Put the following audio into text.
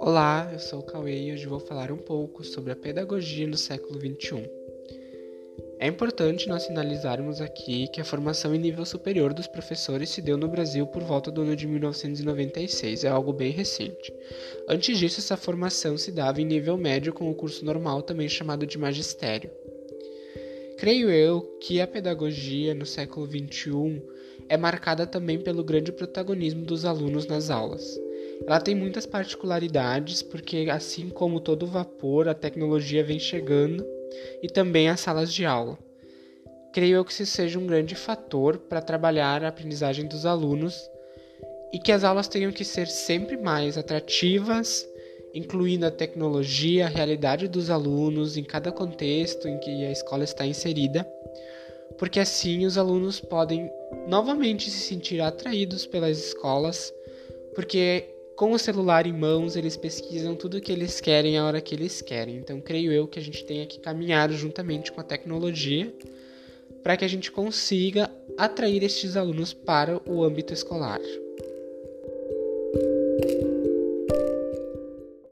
Olá, eu sou o Cauê e hoje vou falar um pouco sobre a pedagogia no século XXI. É importante nós sinalizarmos aqui que a formação em nível superior dos professores se deu no Brasil por volta do ano de 1996, é algo bem recente. Antes disso, essa formação se dava em nível médio com o curso normal, também chamado de magistério. Creio eu que a pedagogia no século XXI é marcada também pelo grande protagonismo dos alunos nas aulas. Ela tem muitas particularidades, porque assim como todo vapor, a tecnologia vem chegando e também as salas de aula. Creio eu que isso seja um grande fator para trabalhar a aprendizagem dos alunos e que as aulas tenham que ser sempre mais atrativas, incluindo a tecnologia, a realidade dos alunos em cada contexto em que a escola está inserida, porque assim os alunos podem novamente se sentir atraídos pelas escolas, porque com o celular em mãos, eles pesquisam tudo o que eles querem a hora que eles querem. Então, creio eu que a gente tenha que caminhar juntamente com a tecnologia para que a gente consiga atrair estes alunos para o âmbito escolar.